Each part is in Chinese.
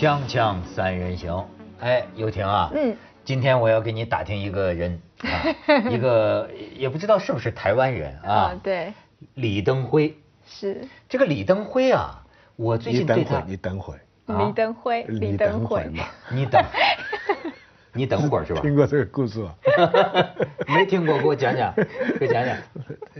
锵锵三人行，哎，游艇啊，嗯，今天我要给你打听一个人，啊、一个也不知道是不是台湾人啊，对，李登辉。是。这个李登辉啊，我最近对他，你等会，李登辉，李登辉嘛，你等。你等会儿是吧？听过这个故事吗？没听过，给我讲讲，给我讲讲。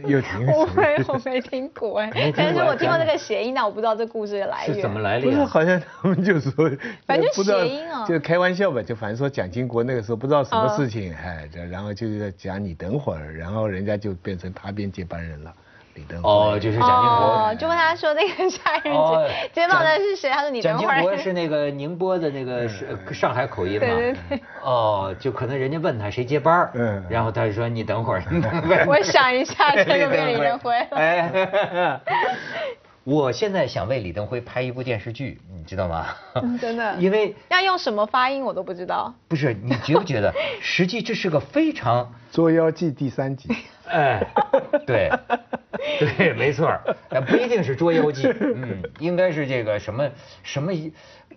又听？我没我，没听过哎。但是我听过这个谐音，但我不知道这故事的来源。是怎么来的？不是，好像他们就说，反正谐音啊，就开玩笑吧，就反正说蒋经国那个时候不知道什么事情，哎，然后就是讲你等会儿，然后人家就变成他变接班人了。哦，就是蒋经国，就问他说那个杀人接接棒的是谁？他说你蒋经国是那个宁波的那个上海口音嘛？对对对。哦，就可能人家问他谁接班嗯，然后他就说你等会儿，我想一下，这个李登辉。哎，我现在想为李登辉拍一部电视剧，你知道吗？真的。因为要用什么发音我都不知道。不是，你觉不觉得？实际这是个非常《捉妖记》第三集。哎，对。对，没错儿，不一定是《捉妖记》，嗯，应该是这个什么什么，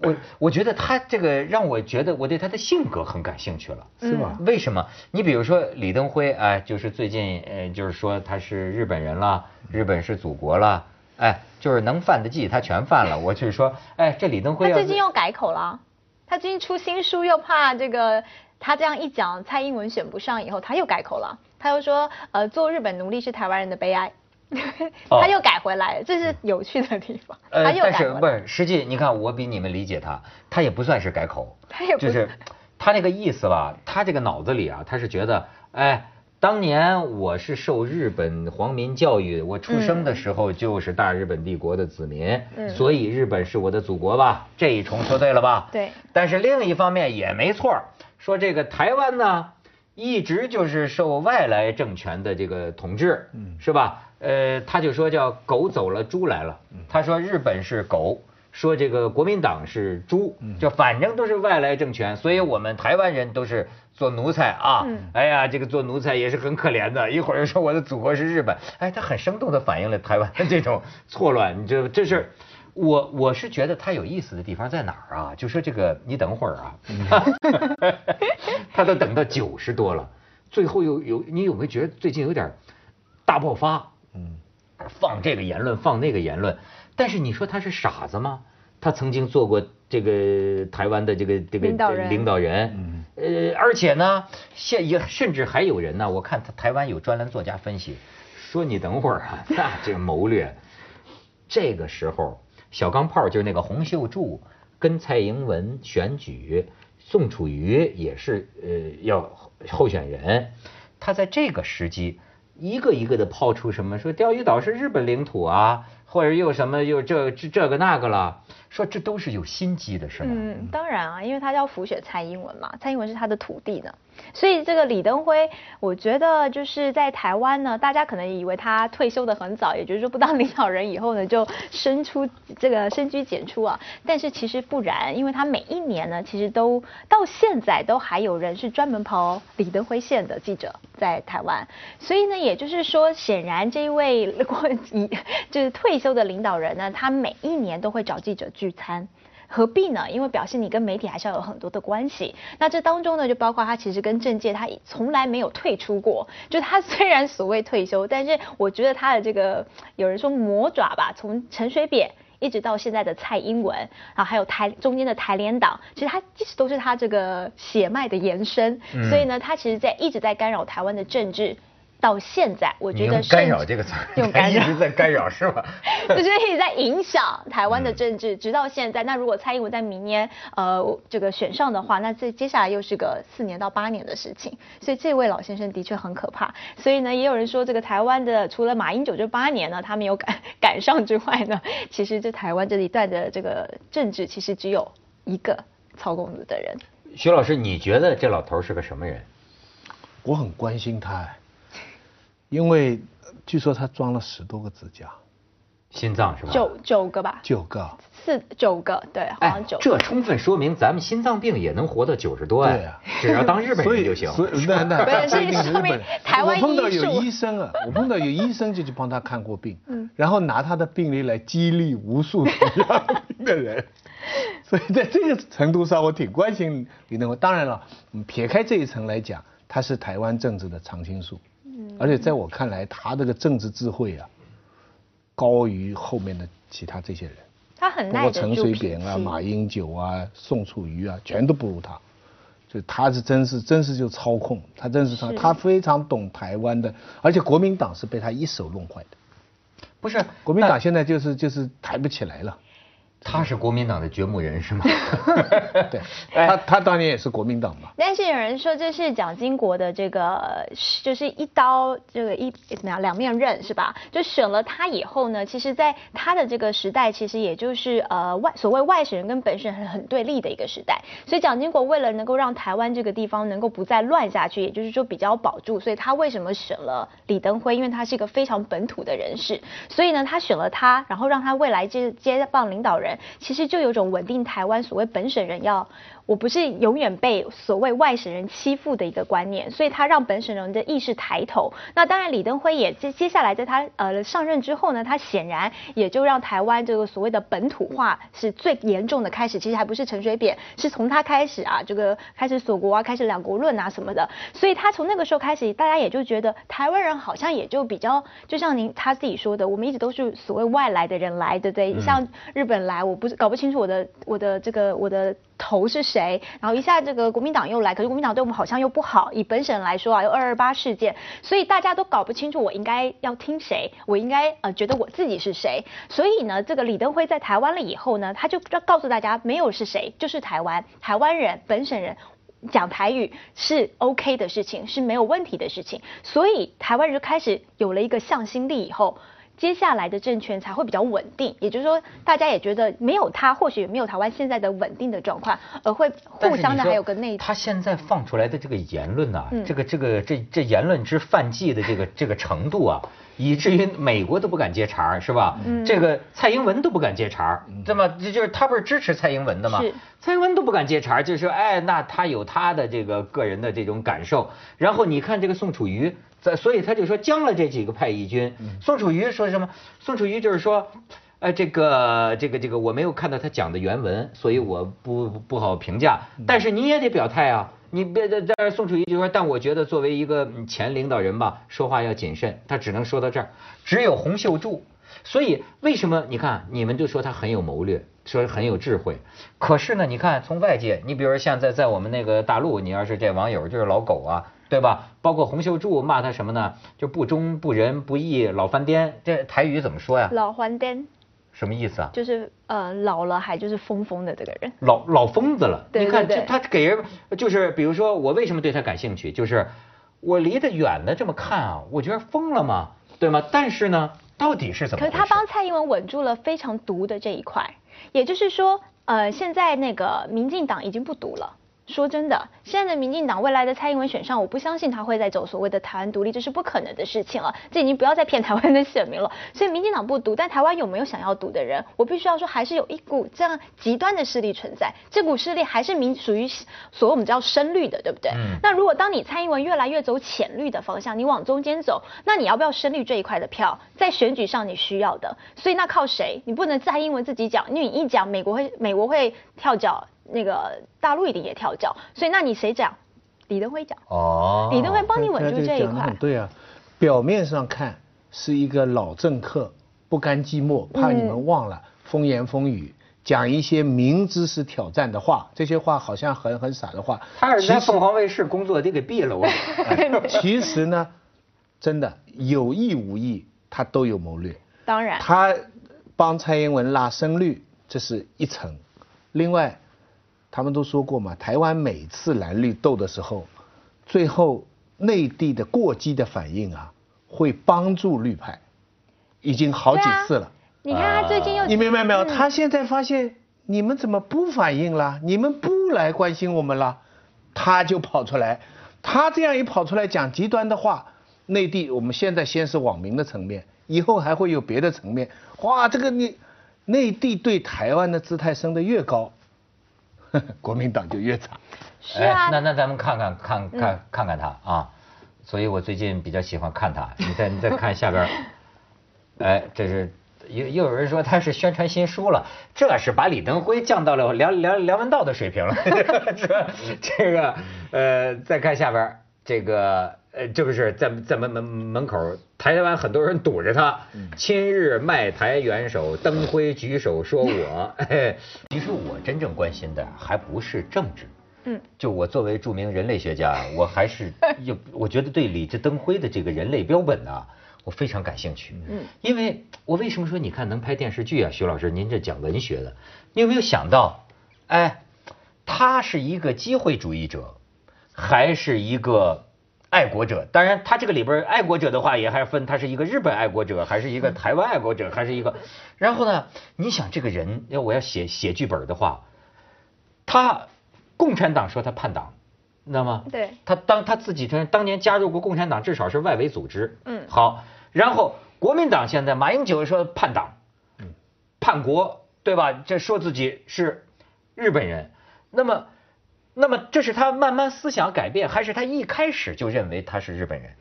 我我觉得他这个让我觉得我对他的性格很感兴趣了，是吗？为什么？你比如说李登辉，哎，就是最近，呃，就是说他是日本人了，日本是祖国了，哎，就是能犯的忌他全犯了。我就是说，哎，这李登辉他最近又改口了，他最近出新书，又怕这个他这样一讲，蔡英文选不上以后，他又改口了，他又说，呃，做日本奴隶是台湾人的悲哀。他又改回来，这是有趣的地方。呃，但是不是实际？你看我比你们理解他，他也不算是改口，他也就是他那个意思吧。他这个脑子里啊，他是觉得，哎，当年我是受日本皇民教育，我出生的时候就是大日本帝国的子民，所以日本是我的祖国吧？这一重说对了吧？对。但是另一方面也没错，说这个台湾呢，一直就是受外来政权的这个统治，是吧？呃，他就说叫狗走了，猪来了。他说日本是狗，说这个国民党是猪，就反正都是外来政权，所以我们台湾人都是做奴才啊。哎呀，这个做奴才也是很可怜的。一会儿又说我的祖国是日本，哎，他很生动地反映了台湾的这种错乱。你这这是我我是觉得他有意思的地方在哪儿啊？就说这个，你等会儿啊，他都等到九十多了，最后又有你有没有觉得最近有点大爆发？嗯，放这个言论，放那个言论，但是你说他是傻子吗？他曾经做过这个台湾的这个这个领导人，领导人，呃，而且呢，现也甚至还有人呢，我看他台湾有专栏作家分析，说你等会儿啊，那这个谋略，这个时候小钢炮就是那个洪秀柱跟蔡英文选举，宋楚瑜也是呃要候选人，他在这个时机。一个一个的抛出什么说钓鱼岛是日本领土啊，或者又什么又这这这个那个了。说这都是有心机的，是吗？嗯，当然啊，因为他要辅选蔡英文嘛，蔡英文是他的徒弟呢，所以这个李登辉，我觉得就是在台湾呢，大家可能以为他退休的很早，也就是说不当领导人以后呢，就升出这个深居简出啊，但是其实不然，因为他每一年呢，其实都到现在都还有人是专门跑李登辉线的记者在台湾，所以呢，也就是说，显然这一位过一就是退休的领导人呢，他每一年都会找记者。聚餐何必呢？因为表示你跟媒体还是要有很多的关系。那这当中呢，就包括他其实跟政界他从来没有退出过。就他虽然所谓退休，但是我觉得他的这个有人说魔爪吧，从陈水扁一直到现在的蔡英文，然后还有台中间的台联党，其实他一直都是他这个血脉的延伸。所以呢，他其实在一直在干扰台湾的政治。到现在，我觉得干扰这个词，用 干扰一直在干扰是吧？就是一直在影响台湾的政治，直到现在。那如果蔡英文在明年呃这个选上的话，那这接下来又是个四年到八年的事情。所以这位老先生的确很可怕。所以呢，也有人说这个台湾的除了马英九这八年呢，他没有赶赶上之外呢，其实这台湾这一段的这个政治其实只有一个操控的人。徐老师，你觉得这老头是个什么人？我很关心他。因为据说他装了十多个支架，心脏是吧？九九个吧？九个？四九个？对，好像九。这充分说明咱们心脏病也能活到九十多呀！对呀，只要当日本人就行。所以那那不是说明台湾我碰到有医生啊，我碰到有医生就去帮他看过病，嗯，然后拿他的病例来激励无数同样病的人。所以在这个程度上，我挺关心李登辉。当然了，撇开这一层来讲，他是台湾政治的常青树，嗯，而且在我看来，他这个政治智慧啊，高于后面的其他这些人。他很耐包括陈水扁啊、马英九啊、宋楚瑜啊，全都不如他。就他是真是真是就操控，他真是他他非常懂台湾的，而且国民党是被他一手弄坏的。不是，国民党现在就是就是抬不起来了。他是国民党的掘墓人是吗？对，他他当年也是国民党嘛。但是有人说这是蒋经国的这个，就是一刀这个一怎么样两面刃是吧？就选了他以后呢，其实在他的这个时代，其实也就是呃外所谓外省人跟本省人很对立的一个时代。所以蒋经国为了能够让台湾这个地方能够不再乱下去，也就是说比较保住，所以他为什么选了李登辉？因为他是一个非常本土的人士，所以呢他选了他，然后让他未来接接棒领导人。其实就有种稳定台湾，所谓本省人要。我不是永远被所谓外省人欺负的一个观念，所以他让本省人的意识抬头。那当然，李登辉也接接下来在他呃上任之后呢，他显然也就让台湾这个所谓的本土化是最严重的开始。其实还不是陈水扁，是从他开始啊，这个开始锁国啊，开始两国论啊什么的。所以他从那个时候开始，大家也就觉得台湾人好像也就比较，就像您他自己说的，我们一直都是所谓外来的人来，对不对？像日本来，我不是搞不清楚我的我的这个我的。头是谁？然后一下这个国民党又来，可是国民党对我们好像又不好。以本省来说啊，有二二八事件，所以大家都搞不清楚我应该要听谁，我应该呃觉得我自己是谁。所以呢，这个李登辉在台湾了以后呢，他就要告诉大家，没有是谁，就是台湾，台湾人，本省人讲台语是 OK 的事情，是没有问题的事情。所以台湾人就开始有了一个向心力以后。接下来的政权才会比较稳定，也就是说，大家也觉得没有他，或许也没有台湾现在的稳定的状况，而会互相的还有个内。他现在放出来的这个言论呢，这个这个这这言论之犯忌的这个这个程度啊，以至于美国都不敢接茬是吧？这个蔡英文都不敢接茬这么就是他不是支持蔡英文的吗？蔡英文都不敢接茬就是说，哎，那他有他的这个个人的这种感受。然后你看这个宋楚瑜。在，所以他就说将了这几个派义军。宋楚瑜说什么？宋楚瑜就是说，呃，这个这个这个我没有看到他讲的原文，所以我不不好评价。但是你也得表态啊，你别在在宋楚瑜就说，但我觉得作为一个前领导人吧，说话要谨慎。他只能说到这儿。只有洪秀柱，所以为什么你看你们就说他很有谋略，说很有智慧。可是呢，你看从外界，你比如说像在在我们那个大陆，你要是这网友就是老狗啊。对吧？包括洪秀柱骂他什么呢？就不忠不仁不义老翻颠，这台语怎么说呀？老翻颠，什么意思啊？就是呃老了还就是疯疯的这个人。老老疯子了。你看这他给人就是比如说我为什么对他感兴趣？就是我离得远的这么看啊，我觉得疯了嘛，对吗？但是呢，到底是怎么？可是他帮蔡英文稳住了非常毒的这一块，也就是说，呃，现在那个民进党已经不毒了。说真的，现在的民进党未来的蔡英文选上，我不相信他会再走所谓的台湾独立，这是不可能的事情了。这已经不要再骗 台湾的选民了。所以民进党不独，但台湾有没有想要独的人？我必须要说，还是有一股这样极端的势力存在。这股势力还是民属于所谓我们叫深绿的，对不对？嗯。那如果当你蔡英文越来越走浅绿的方向，你往中间走，那你要不要深绿这一块的票，在选举上你需要的？所以那靠谁？你不能蔡英文自己讲，因为你一讲，美国会美国会跳脚。那个大陆一定也跳脚，所以那你谁讲？李登辉讲。哦。李登辉帮你稳住这一块。对啊，表面上看是一个老政客，不甘寂寞，怕你们忘了，风言风语，讲一些明知是挑战的话，这些话好像很很傻的话。他是在凤凰卫视工作，得给毙了我。其实呢，真的有意无意，他都有谋略。当然。他帮蔡英文拉声率，这是一层。另外。他们都说过嘛，台湾每次蓝绿斗的时候，最后内地的过激的反应啊，会帮助绿派，已经好几次了。你看他最近又，你明白没有？他现在发现你们怎么不反应了？你们不来关心我们了，他就跑出来。他这样一跑出来讲极端的话，内地我们现在先是网民的层面，以后还会有别的层面。哇，这个你内地对台湾的姿态升得越高。国民党就越惨，是啊。那那咱们看看看看看看他啊，所以我最近比较喜欢看他。你再你再看下边，哎，这是又又有人说他是宣传新书了，这是把李登辉降到了梁梁梁文道的水平了，是吧？这个呃，再看下边这个呃，这不是在在门门门口，台湾很多人堵着他，亲日卖台元首登辉举手说我，其实我真正关心的还不是政治。嗯，就我作为著名人类学家，我还是有，我觉得对李志登辉的这个人类标本呢。我非常感兴趣，嗯，因为我为什么说你看能拍电视剧啊？徐老师，您这讲文学的，你有没有想到，哎，他是一个机会主义者，还是一个爱国者？当然，他这个里边爱国者的话，也还分他是一个日本爱国者，还是一个台湾爱国者，还是一个。然后呢，你想这个人要我要写写剧本的话，他共产党说他叛党。知道吗？对，他当他自己称当年加入过共产党，至少是外围组织。嗯，好，然后国民党现在马英九说叛党，嗯，叛国，对吧？这说自己是日本人，那么，那么这是他慢慢思想改变，还是他一开始就认为他是日本人？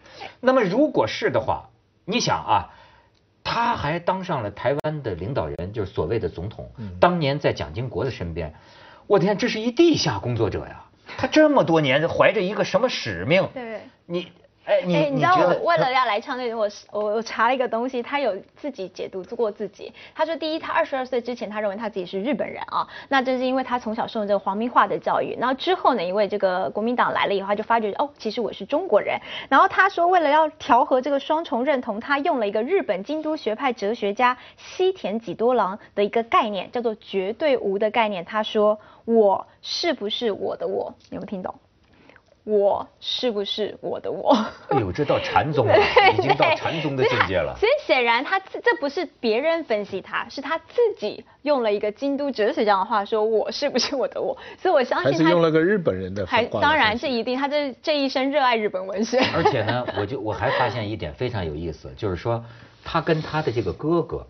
那么如果是的话，你想啊，他还当上了台湾的领导人，就是所谓的总统。嗯，当年在蒋经国的身边，我天，这是一地下工作者呀。他这么多年怀着一个什么使命？对，你，哎，你你知道我为了要来唱这个，我我我查了一个东西，他有自己解读过自己。他说，第一，他二十二岁之前，他认为他自己是日本人啊，那这是因为他从小受这个皇民化的教育。然后之后呢，因为这个国民党来了以后，他就发觉哦，其实我是中国人。然后他说，为了要调和这个双重认同，他用了一个日本京都学派哲学家西田几多郎的一个概念，叫做绝对无的概念。他说。我是不是我的我？有没有听懂？我是不是我的我？哎呦，这到禅宗了，已经到禅宗的境界了。所以显然他这不是别人分析他，是他自己用了一个京都哲学家的话说：“我是不是我的我？”所以我相信他是用了个日本人的还当然这一定，他这这一生热爱日本文学。而且呢，我就我还发现一点非常有意思，就是说他跟他的这个哥哥。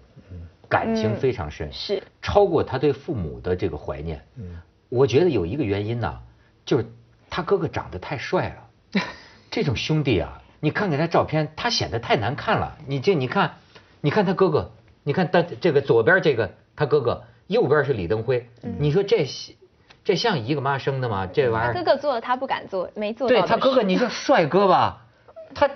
感情非常深，是超过他对父母的这个怀念。嗯，我觉得有一个原因呢，就是他哥哥长得太帅了。这种兄弟啊，你看看他照片，他显得太难看了。你这你看，你看他哥哥，你看他这个左边这个他哥哥，右边是李登辉。你说这这像一个妈生的吗？这玩意儿他。哥哥做了他不敢做，没做。对他哥哥，你说帅哥吧，他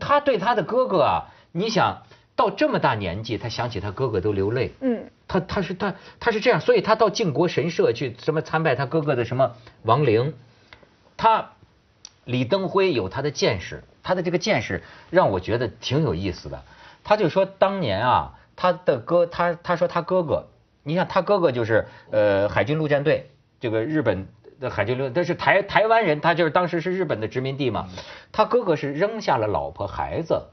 他对他的哥哥啊，你想。到这么大年纪，他想起他哥哥都流泪。嗯，他他是他他是这样，所以他到靖国神社去什么参拜他哥哥的什么亡灵。他李登辉有他的见识，他的这个见识让我觉得挺有意思的。他就说当年啊，他的哥他他说他哥哥，你想他哥哥就是呃海军陆战队这个日本的海军陆，但是台台湾人，他就是当时是日本的殖民地嘛。他哥哥是扔下了老婆孩子。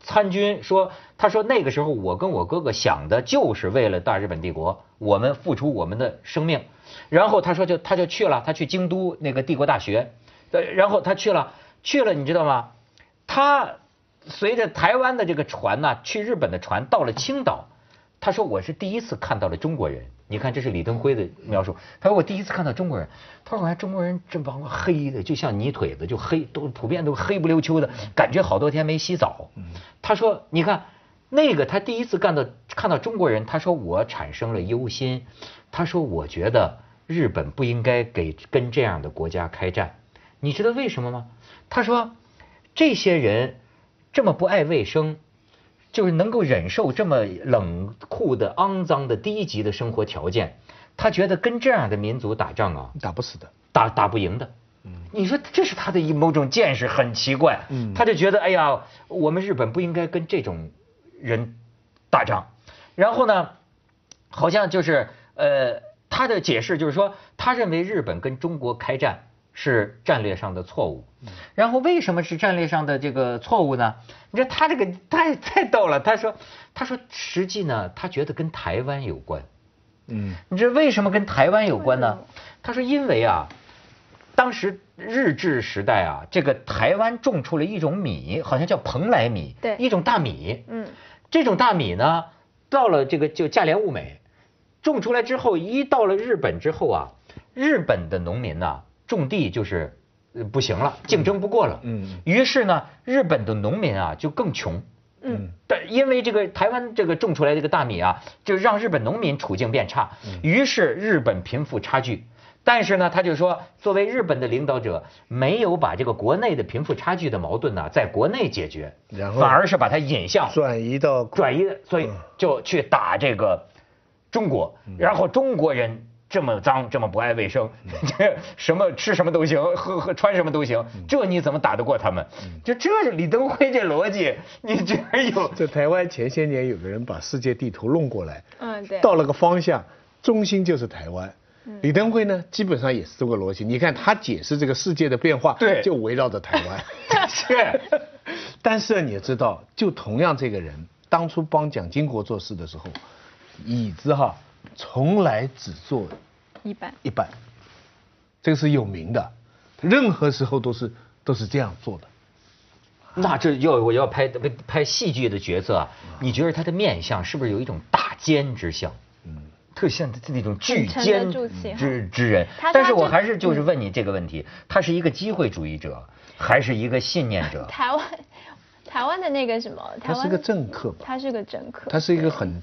参军说：“他说那个时候我跟我哥哥想的就是为了大日本帝国，我们付出我们的生命。然后他说就他就去了，他去京都那个帝国大学，然后他去了去了，你知道吗？他随着台湾的这个船呢，去日本的船到了青岛。他说我是第一次看到了中国人。”你看，这是李登辉的描述。他说：“我第一次看到中国人。”他说：“好像中国人这帮黑的，就像泥腿子，就黑，都普遍都黑不溜秋的，感觉好多天没洗澡。”他说：“你看，那个他第一次看到看到中国人，他说我产生了忧心。他说我觉得日本不应该给跟这样的国家开战。你知道为什么吗？他说这些人这么不爱卫生。”就是能够忍受这么冷酷的、肮脏的、低级的生活条件，他觉得跟这样的民族打仗啊，打不死的，打打不赢的。嗯，你说这是他的一某种见识，很奇怪。嗯，他就觉得，哎呀，我们日本不应该跟这种人打仗。然后呢，好像就是呃，他的解释就是说，他认为日本跟中国开战。是战略上的错误，然后为什么是战略上的这个错误呢？你说他这个太太逗了，他说他说实际呢，他觉得跟台湾有关，嗯，你知道为什么跟台湾有关呢？他说因为啊，当时日治时代啊，这个台湾种出了一种米，好像叫蓬莱米，对，一种大米，嗯，这种大米呢，到了这个就价廉物美，种出来之后，一到了日本之后啊，日本的农民呐。种地就是不行了，竞争不过了。嗯。于是呢，日本的农民啊就更穷，嗯，但因为这个台湾这个种出来这个大米啊，就让日本农民处境变差，于是日本贫富差距。但是呢，他就说，作为日本的领导者，没有把这个国内的贫富差距的矛盾呢，在国内解决，然后反而是把它引向转移到转移，所以就去打这个中国，然后中国人这么脏，这么不爱卫生，这什么吃什么都行，喝喝穿什么都行，这你怎么打得过他们？就这是李登辉这逻辑，你这有这台湾前些年有个人把世界地图弄过来，嗯对到了个方向，中心就是台湾。李登辉呢，基本上也是这个逻辑。你看他解释这个世界的变化，对就围绕着台湾。是，但是你也知道，就同样这个人当初帮蒋经国做事的时候，椅子哈从来只坐一半。一半，这个是有名的，任何时候都是都是这样做的。那这要我要拍拍戏剧的角色啊，你觉得他的面相是不是有一种大奸之相？嗯，特像他那种巨奸之之人他。但是我还是就是问你这个问题，他是一个机会主义者，还是一个信念者？台湾，台湾的那个什么，他是个政客吧？他是个政客，他是一个很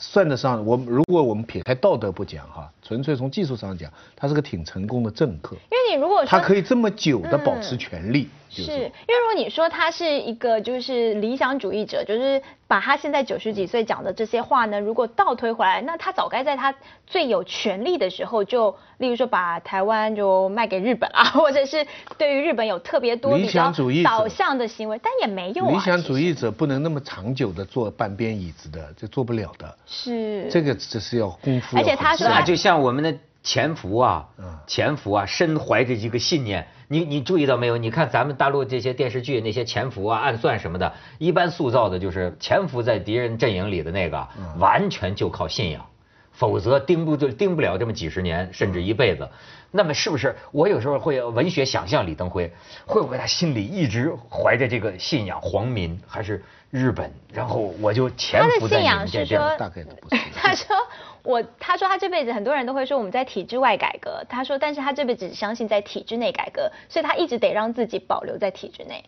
算得上我们如果我们撇开道德不讲哈，纯粹从技术上讲，他是个挺成功的政客。因为你如果说他可以这么久的保持嗯权力，就是因为如果你说他是一个就是理想主义者，就是把他现在九十几岁讲的这些话呢，如果倒推回来，那他早该在他最有权力的时候就，例如说把台湾就卖给日本啊，或者是对于日本有特别多理比较想主义者导向的行为，但也没用啊。理想主义者不能那么长久的坐半边椅子的，这做不了的。是这个只是要功夫而且他说就像我们的潜伏啊嗯，潜伏啊，身怀着一个信念。你你注意到没有？你看咱们大陆这些电视剧那些潜伏啊、暗算什么的，一般塑造的就是潜伏在敌人阵营里的那个，嗯完全就靠信仰，否则盯不住盯不了这么几十年甚至一辈子。那么是不是我有时候会文学想象李登辉，会不会他心里一直怀着这个信仰，皇民还是日本，然后我就潜伏在你他的信仰们这边。是说大概都不 是。他说我，他说他这辈子很多人都会说我们在体制外改革，他说但是他这辈子只相信在体制内改革，所以他一直得让自己保留在体制内。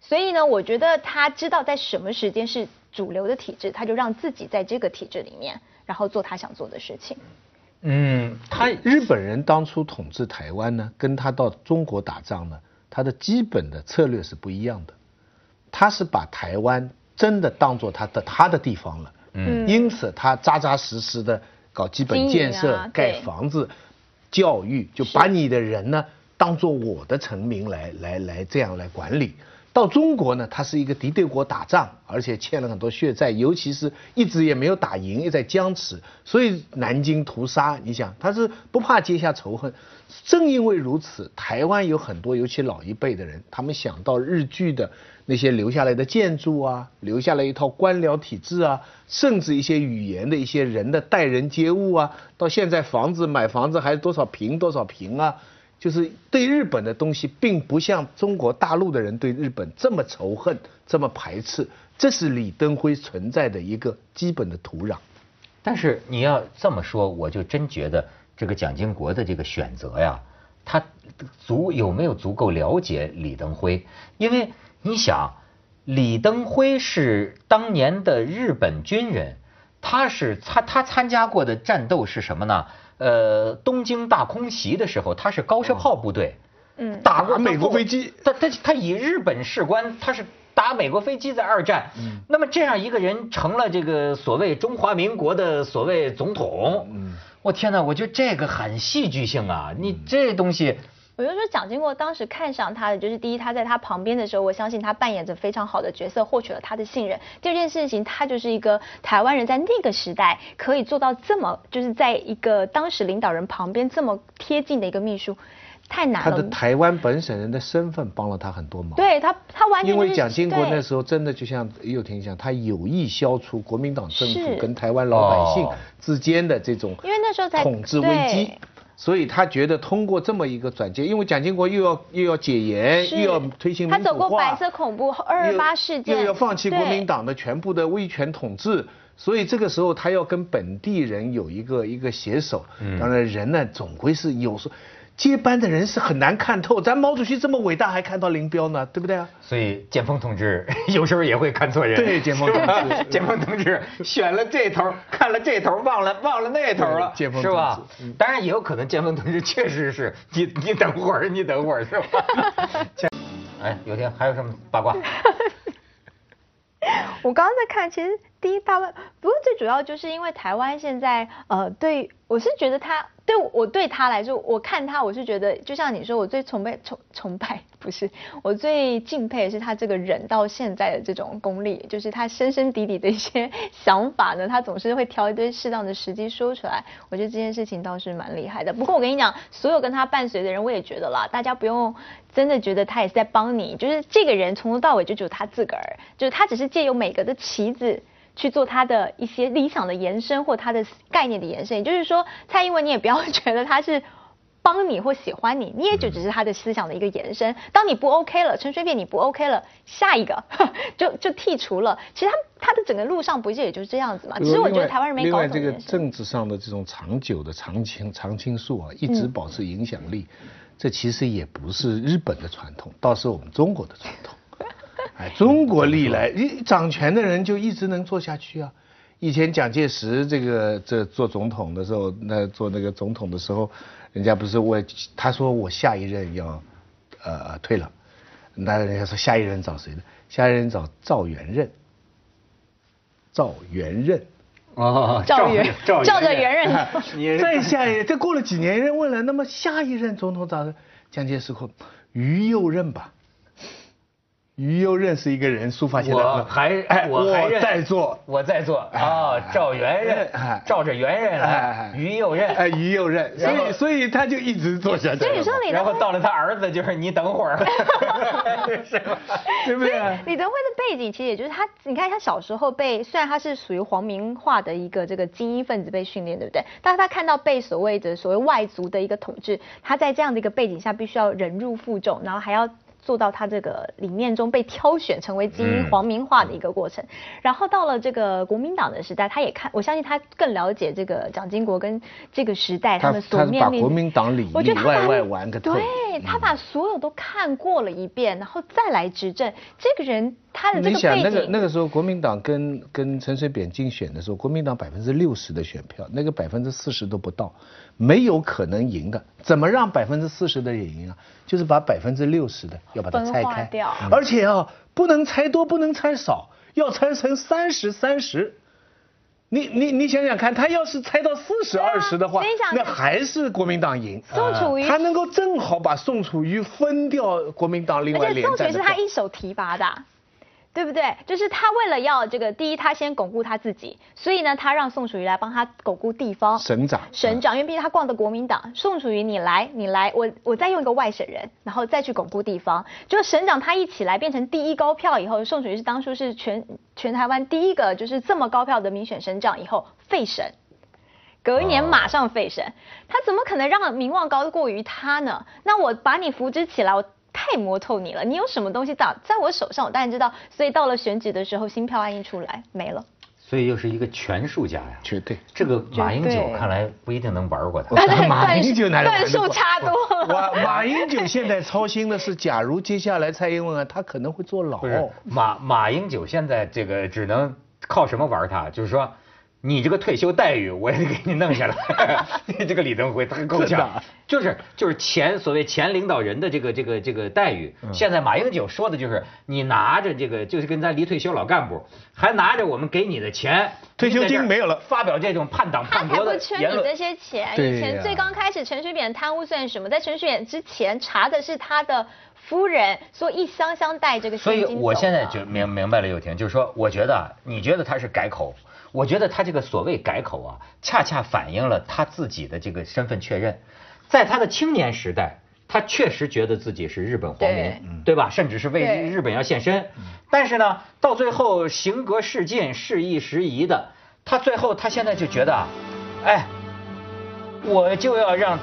所以呢，我觉得他知道在什么时间是主流的体制，他就让自己在这个体制里面，然后做他想做的事情。嗯，他日本人当初统治台湾呢，跟他到中国打仗呢，他的基本的策略是不一样的。他是把台湾真的当做他的他的地方了，嗯因此他扎扎实实的搞基本建设、啊盖房子、教育，就把你的人呢当做我的臣民来来来这样来管理。到中国呢，他是一个敌对国打仗，而且欠了很多血债，尤其是一直也没有打赢，也在僵持，所以南京屠杀，你想他是不怕结下仇恨。正因为如此，台湾有很多，尤其老一辈的人，他们想到日据的那些留下来的建筑啊，留下来一套官僚体制啊，甚至一些语言的一些人的待人接物啊，到现在房子买房子还是多少平多少平啊，就是对日本的东西，并不像中国大陆的人对日本这么仇恨、这么排斥，这是李登辉存在的一个基本的土壤。但是你要这么说，我就真觉得这个蒋经国的这个选择呀，他足有没有足够了解李登辉？因为你想，李登辉是当年的日本军人，他是他他参加过的战斗是什么呢？呃，东京大空袭的时候，他是高射炮部队，嗯打过美国飞机他他他以日本士官，他是打美国飞机在二战。嗯那么这样一个人成了这个所谓中华民国的所谓总统。嗯我天哪，我觉得这个很戏剧性啊！你这东西，我就说蒋经国当时看上他的，就是第一，他在他旁边的时候，我相信他扮演着非常好的角色，获取了他的信任。第二件事情，他就是一个台湾人，在那个时代可以做到这么，就是在一个当时领导人旁边这么贴近的一个秘书，太难了。他的台湾本省人的身份帮了他很多忙。对他，他完全因就是为蒋经国那时候真的就像右廷讲，他有意消除国民党政府跟台湾老百姓哦之间的这种因为那时候才统治危机对，所以他觉得通过这么一个转接，因为蒋经国又要又要解严，又要推行他走过白色恐怖、二二八事件，又要放弃国民党的全部的威权统治，所以这个时候他要跟本地人有一个一个携手。嗯当然人呢总归是有时候。接班的人是很难看透。咱毛主席这么伟大，还看到林彪呢，对不对啊？所以建锋同志 有时候也会看错人。对建锋同志 建锋同志选了这头，看了这头，忘了忘了那头了，对建锋是吧？当然也有可能建锋同志 确实是你你等会儿你等会儿是吧？哎，有天还有什么八卦？我刚刚在看，其实第一大问，不过最主要就是因为台湾现在，呃，对我是觉得他对我对他来说，我看他我是觉得，就像你说，我最崇拜崇崇拜不是，我最敬佩的是他这个忍到现在的这种功力，就是他深深底底的一些想法呢，他总是会挑一堆适当的时机说出来。我觉得这件事情倒是蛮厉害的。不过我跟你讲，所有跟他伴随的人，我也觉得啦，大家不用真的觉得他也是在帮你，就是这个人从头到尾就只有他自个儿，就是他只是借由每个的旗子。去做他的一些理想的延伸或他的概念的延伸，也就是说，蔡英文你也不要觉得他是帮你或喜欢你，你也就只是他的思想的一个延伸。当你不 OK 了，陈水扁你不 OK 了，下一个 就就剔除了。其实他他的整个路上不是也就是这样子嘛？其实我觉得台湾人没搞懂另外这个政治上的这种长久的常青常青树啊，一直保持影响力，这其实也不是日本的传统，倒是我们中国的传统。哎，中国历来一掌权的人就一直能做下去啊。以前蒋介石这个这做总统的时候，那做那个总统的时候，人家不是问他说我下一任要呃退了，那人家说下一任找谁呢？下一任找赵元任。赵元任。哦赵元赵赵着元任 再下一，这过了几年，人问了，那么下一任总统找谁？蒋介石说于右任吧。于右任是一个人，书法写的我还哎，我还认在做，我在做啊，赵元任哎，照着元任来，于右任，哎，于右任，所以所以他就一直做下去所以说李登辉然后到了他儿子，就是你等会儿，是吧？对不对？李德辉的背景其实也就是他，你看他小时候被，虽然他是属于皇民化的一个这个精英分子被训练，对不对？但是他看到被所谓的所谓外族的一个统治，他在这样的一个背景下，必须要忍辱负重，然后还要。做到他这个理念中被挑选成为精英嗯皇民化的一个过程，然后到了这个国民党的时代，他也看，我相信他更了解这个蒋经国跟这个时代他们所面临把国民党里里外外玩个透。对他把所有都看过了一遍，然后再来执政。这个人他的这你想那个那个时候，国民党跟跟陈水扁竞选的时候，国民党百分之六十的选票，那个百分之四十都不到，没有可能赢的。怎么让百分之四十的也赢啊？就是把百分之六十的要把它拆开掉，而且啊，不能拆多，不能拆少，要拆成三十三十。你你你想想看，他要是拆到四十二十的话那还是国民党赢。宋楚瑜他能够正好把宋楚瑜分掉国民党另外而且宋楚瑜是他一手提拔的啊。对不对？就是他为了要这个，第一，他先巩固他自己，所以呢，他让宋楚瑜来帮他巩固地方省长省长，因为毕竟他逛的国民党，宋楚瑜你来，你来，我我再用一个外省人，然后再去巩固地方。就省长他一起来变成第一高票以后，宋楚瑜是当初是全全台湾第一个就是这么高票的民选省长以后废省。隔一年马上废省，他怎么可能让名望高过于他呢？那我把你扶植起来，我太摸透你了。你有什么东西打在我手上，我当然知道。所以到了选举的时候，新票案一出来没了。所以又是一个权术家呀。绝对。这个马英九看来不一定能玩过他。马英九哪里玩得过段数差多了。马马英九现在操心的是，假如接下来蔡英文啊，他可能会坐牢不。是马马英九现在这个只能靠什么玩他？就是说，你这个退休待遇我也得给你弄下来。你这个李登辉他够呛就是就是前所谓前领导人的这个这个这个待遇。嗯现在马英九说的就是你拿着这个，就是跟咱离退休老干部，还拿着我们给你的钱，退休金没有了发表这种叛党他才叛国的不缺你。这些钱。以前最刚开始陈水扁贪污算什么？在陈水扁之前查的是他的夫人，说一箱箱带这个所以我现在就明明白了，又婷，就是说，我觉得啊，你觉得他是改口，我觉得他这个所谓改口啊，恰恰反映了他自己的这个身份确认，在他的青年时代。他确实觉得自己是日本皇民对，对吧？甚至是为日本要献身。但是呢，到最后行格事尽，事易时移的，他最后他现在就觉得啊，哎，我就要让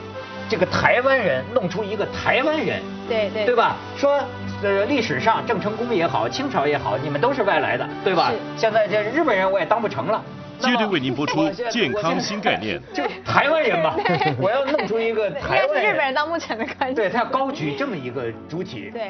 这个台湾人弄出一个台湾人，对对对吧？说呃历史上郑成功也好，清朝也好，你们都是外来的，对吧？现在这日本人我也当不成了，绝对为您播出 健康新概念。就台湾人嘛，我要弄出一个台湾人日本人到目前的关系。对他要高举这么一个主体，对